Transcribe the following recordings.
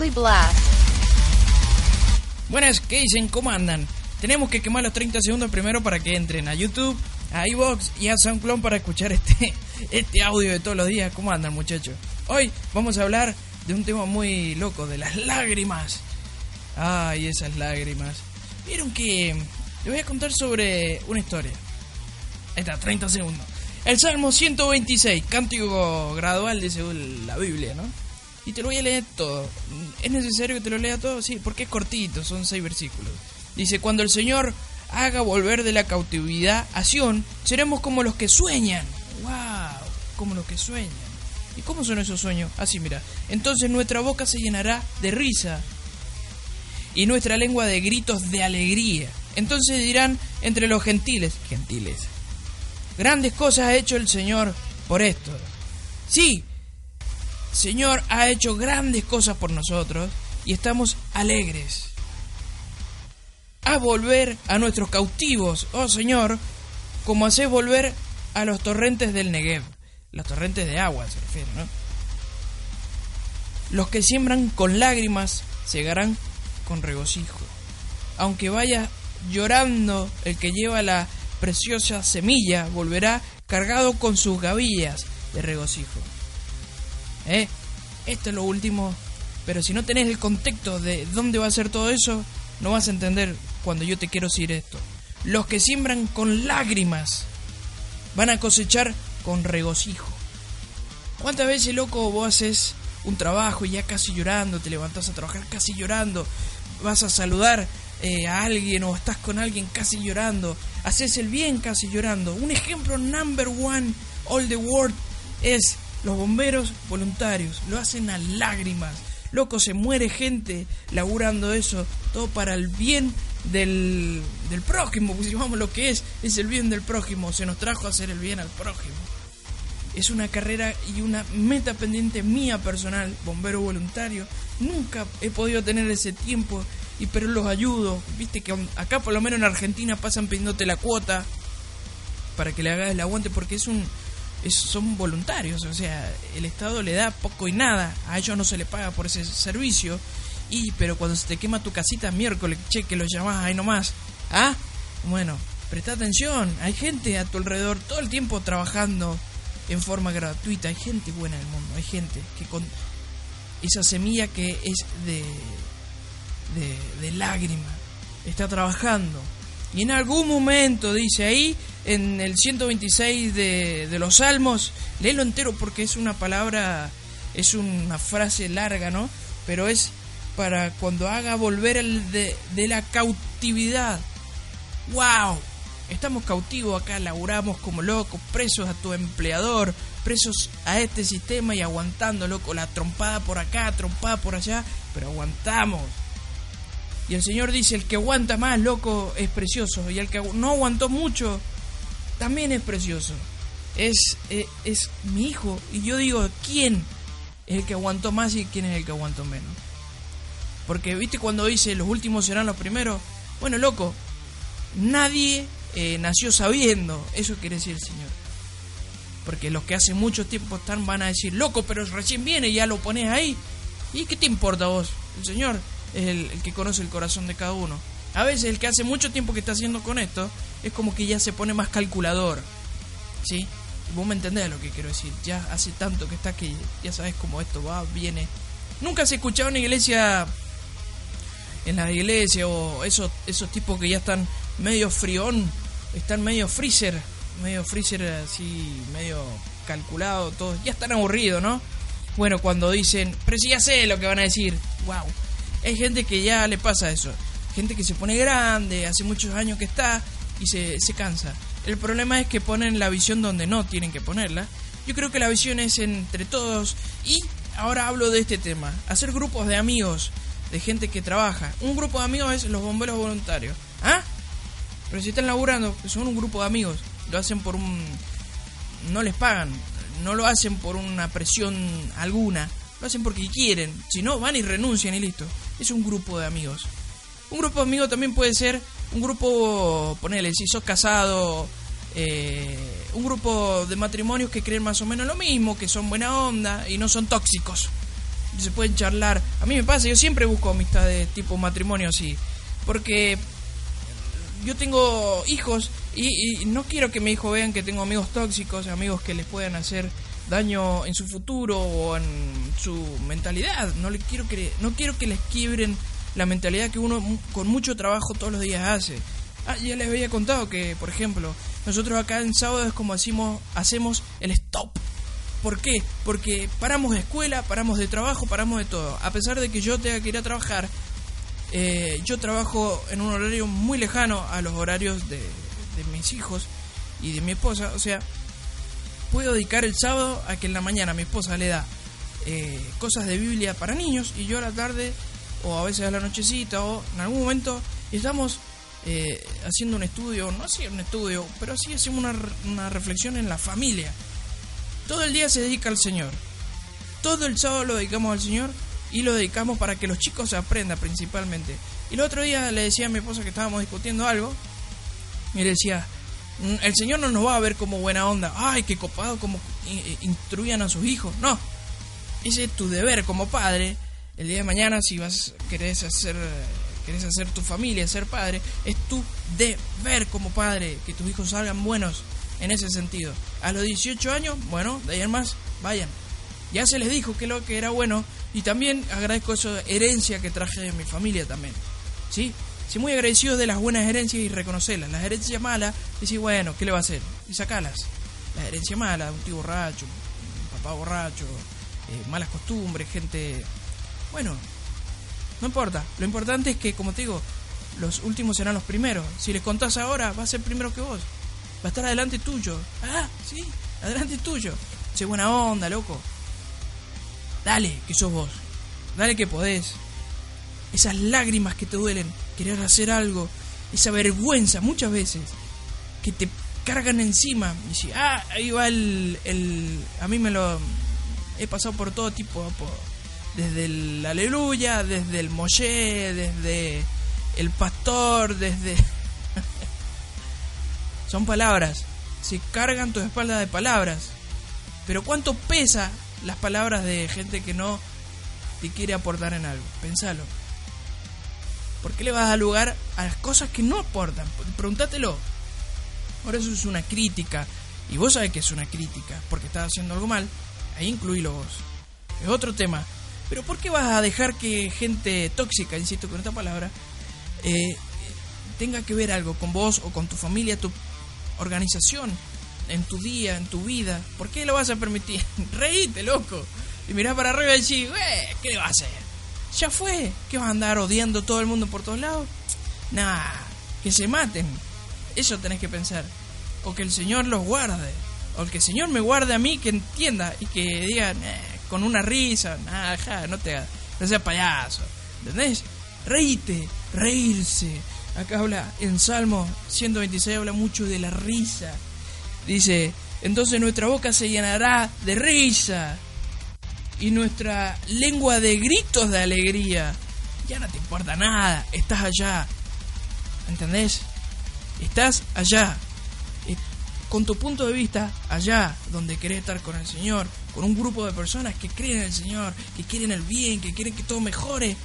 Holy Blast. Buenas, ¿qué dicen? ¿Cómo andan? Tenemos que quemar los 30 segundos primero para que entren a YouTube, a iVoox y a SoundCloud para escuchar este, este audio de todos los días. ¿Cómo andan, muchachos? Hoy vamos a hablar de un tema muy loco, de las lágrimas. Ay, esas lágrimas. Vieron que les voy a contar sobre una historia. Ahí está, 30 segundos. El Salmo 126, cántico gradual de según la Biblia, ¿no? Y te lo voy a leer todo. ¿Es necesario que te lo lea todo? Sí, porque es cortito, son seis versículos. Dice, cuando el Señor haga volver de la cautividad a Sion, seremos como los que sueñan. ¡Wow! Como los que sueñan. ¿Y cómo son esos sueños? Así, mira. Entonces nuestra boca se llenará de risa y nuestra lengua de gritos de alegría. Entonces dirán entre los gentiles, gentiles, grandes cosas ha hecho el Señor por esto. Sí, Señor ha hecho grandes cosas por nosotros y estamos alegres. A volver a nuestros cautivos, oh Señor, como haces volver a los torrentes del Negev. Los torrentes de agua se refiere, ¿no? Los que siembran con lágrimas segarán con regocijo. Aunque vaya llorando el que lleva la preciosa semilla, volverá cargado con sus gavillas de regocijo. ¿Eh? Esto es lo último. Pero si no tenés el contexto de dónde va a ser todo eso, no vas a entender cuando yo te quiero decir esto. Los que siembran con lágrimas van a cosechar con regocijo. ¿Cuántas veces, loco, vos haces un trabajo y ya casi llorando, te levantás a trabajar casi llorando, vas a saludar eh, a alguien o estás con alguien casi llorando, haces el bien casi llorando? Un ejemplo number one all the world es los bomberos voluntarios lo hacen a lágrimas. Loco, se muere gente laburando eso, todo para el bien del, del prójimo, pues vamos lo que es, es el bien del prójimo, se nos trajo a hacer el bien al prójimo. Es una carrera y una meta pendiente mía personal, bombero voluntario. Nunca he podido tener ese tiempo, y pero los ayudo. Viste que acá por lo menos en Argentina pasan pidiéndote la cuota para que le hagas el aguante porque es un son voluntarios, o sea, el Estado le da poco y nada, a ellos no se les paga por ese servicio, y pero cuando se te quema tu casita miércoles, che, que los llamás ahí nomás, ¿ah? Bueno, presta atención, hay gente a tu alrededor todo el tiempo trabajando en forma gratuita, hay gente buena en el mundo, hay gente que con esa semilla que es de, de lágrima, está trabajando, y en algún momento, dice ahí, en el 126 de, de los Salmos, léelo entero porque es una palabra, es una frase larga, ¿no? Pero es para cuando haga volver el de, de la cautividad. ¡Wow! Estamos cautivos acá, laburamos como locos, presos a tu empleador, presos a este sistema y aguantando, loco, la trompada por acá, trompada por allá, pero aguantamos. Y el Señor dice, el que aguanta más, loco, es precioso. Y el que no aguantó mucho, también es precioso. Es, es, es, mi hijo. Y yo digo, ¿quién es el que aguantó más y quién es el que aguantó menos? Porque, viste, cuando dice, los últimos serán los primeros. Bueno, loco, nadie eh, nació sabiendo. Eso quiere decir el Señor. Porque los que hace mucho tiempo están van a decir, loco, pero recién viene y ya lo pones ahí. ¿Y qué te importa vos? El Señor es el, que conoce el corazón de cada uno. A veces el que hace mucho tiempo que está haciendo con esto es como que ya se pone más calculador. ¿Sí? Vos me entendés lo que quiero decir. Ya hace tanto que está que ya sabes cómo esto va, viene. Nunca se escuchaba en la iglesia, en la iglesia, o esos, esos tipos que ya están medio frión, están medio freezer, medio freezer así, medio calculado, todos. Ya están aburridos, ¿no? Bueno, cuando dicen, pero si ya sé lo que van a decir, wow hay gente que ya le pasa eso. Gente que se pone grande, hace muchos años que está y se, se cansa. El problema es que ponen la visión donde no tienen que ponerla. Yo creo que la visión es entre todos y ahora hablo de este tema. Hacer grupos de amigos, de gente que trabaja. Un grupo de amigos es los bomberos voluntarios. ¿Ah? Pero si están laburando, son un grupo de amigos. Lo hacen por un... No les pagan. No lo hacen por una presión alguna. Lo hacen porque quieren. Si no, van y renuncian y listo. Es un grupo de amigos. Un grupo de amigos también puede ser un grupo, ponele, si sos casado, eh, un grupo de matrimonios que creen más o menos lo mismo, que son buena onda y no son tóxicos. se pueden charlar. A mí me pasa, yo siempre busco amistades tipo matrimonio así, porque yo tengo hijos y, no quiero que mi hijo vean que tengo amigos tóxicos, amigos que les puedan hacer daño en su futuro o en su mentalidad. No le quiero que no quiero que les quiebren la mentalidad que uno con mucho trabajo todos los días hace. Ah, ya les había contado que, por ejemplo, nosotros acá en sábado es como decimos, hacemos el stop. ¿Por qué? Porque paramos de escuela, paramos de trabajo, paramos de todo. A pesar de que yo tenga que ir a trabajar, eh, yo trabajo en un horario muy lejano a los horarios de, mis hijos y de mi esposa. O sea, puedo dedicar el sábado a que en la mañana mi esposa le da eh, cosas de Biblia para niños y yo a la tarde o a veces a la nochecita o en algún momento estamos eh, haciendo un estudio, no así un estudio, pero sí hacemos una, una reflexión en la familia. Todo el día se dedica al Señor. Todo el sábado lo dedicamos al Señor y lo dedicamos para que los chicos aprendan principalmente. Y el otro día le decía a mi esposa que estábamos discutiendo algo y decía, el Señor no nos va a ver como buena onda, ay, qué copado como eh, instruyan a sus hijos. No, ese es tu deber como padre. El día de mañana si vas querés hacer hacer tu familia, ser padre, es tu deber como padre que tus hijos salgan buenos en ese sentido. A los 18 años, bueno, de ahí en más, vayan. Ya se les dijo que lo que era bueno y también agradezco esa herencia que traje de mi familia también. ¿Sí? Sí, muy agradecido de las buenas herencias y reconocerlas. Las herencias malas, decir, bueno, ¿qué le va a hacer? Y sacalas. La herencia mala, un tío borracho, un papá borracho, eh, malas costumbres, gente... Bueno, no importa. Lo importante es que, como te digo, los últimos serán los primeros. Si les contás ahora, va a ser primero que vos. Va a estar adelante tuyo. Ah, sí, adelante tuyo. Sé buena onda, loco. Dale, que sos vos. Dale que podés. Esas lágrimas que te duelen, querer hacer algo, esa vergüenza muchas veces que te cargan encima. Y si, ah, ahí va el, el. A mí me lo. He pasado por todo tipo. desde el aleluya, desde el mollé, desde el pastor, desde. Son palabras. Se cargan tu espalda de palabras. Pero ¿cuánto pesa las palabras de gente que no te quiere aportar en algo. Pensalo. ¿Por qué le vas a dar lugar a las cosas que no aportan? Pregúntatelo. Ahora eso es una crítica. Y vos sabés que es una crítica. Porque estás haciendo algo mal. Ahí incluílo vos. Es otro tema. Pero ¿por qué vas a dejar que gente tóxica, insisto con esta palabra, eh, tenga que ver algo con vos o con tu familia, tu organización? en tu día, en tu vida. ¿Por qué lo vas a permitir? Reíte, loco. Y mirá para arriba y decís, ¿qué va a hacer? Ya fue. ¿Qué vas a andar odiando todo el mundo por todos lados? Nah, que se maten. Eso tenés que pensar. O que el Señor los guarde. O que el Señor me guarde a mí, que entienda y que diga con una risa, nada, no te no seas payaso. ¿Entendés? Reíte, reírse. Acá habla en Salmo 126 habla mucho de la risa. Dice, entonces nuestra boca se llenará de risa y nuestra lengua de gritos de alegría. Ya no te importa nada, estás allá. ¿Entendés? Estás allá. Eh, con tu punto de vista, allá donde querés estar con el Señor, con un grupo de personas que creen en el Señor, que quieren el bien, que quieren que todo mejore,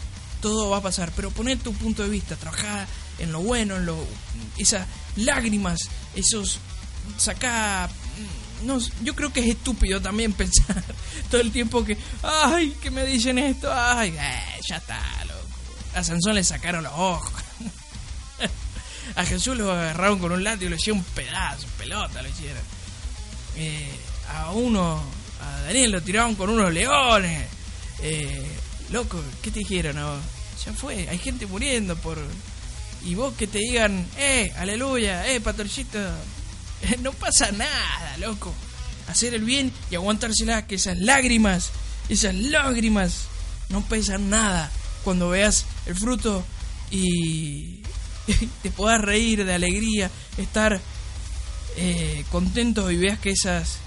todo va a pasar. Pero poner tu punto de vista, trabajar en lo bueno, en lo, esas lágrimas, esos saca no, yo creo que es estúpido también pensar todo el tiempo que, ay, que me dicen esto, ay, eh, ya está, loco. A Sansón le sacaron los ojos. A Jesús lo agarraron con un látigo y le hicieron un pedazo, pelota lo hicieron. Eh, a uno, a Daniel lo tiraron con unos leones. Eh, loco, ¿qué te dijeron? Ya fue, hay gente muriendo por... Y vos que te digan, eh, aleluya, eh, pastorcito, no pasa nada, loco. Hacer el bien y aguantársela, que esas lágrimas, esas lágrimas, no pesan nada cuando veas el fruto y te puedas reír de alegría, estar eh, contento y veas que esas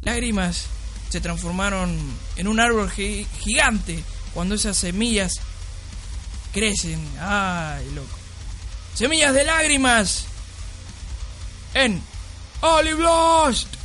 lágrimas se transformaron en un árbol gigante cuando esas semillas crecen. Ay, loco. Semillas de lágrimas en All he lost!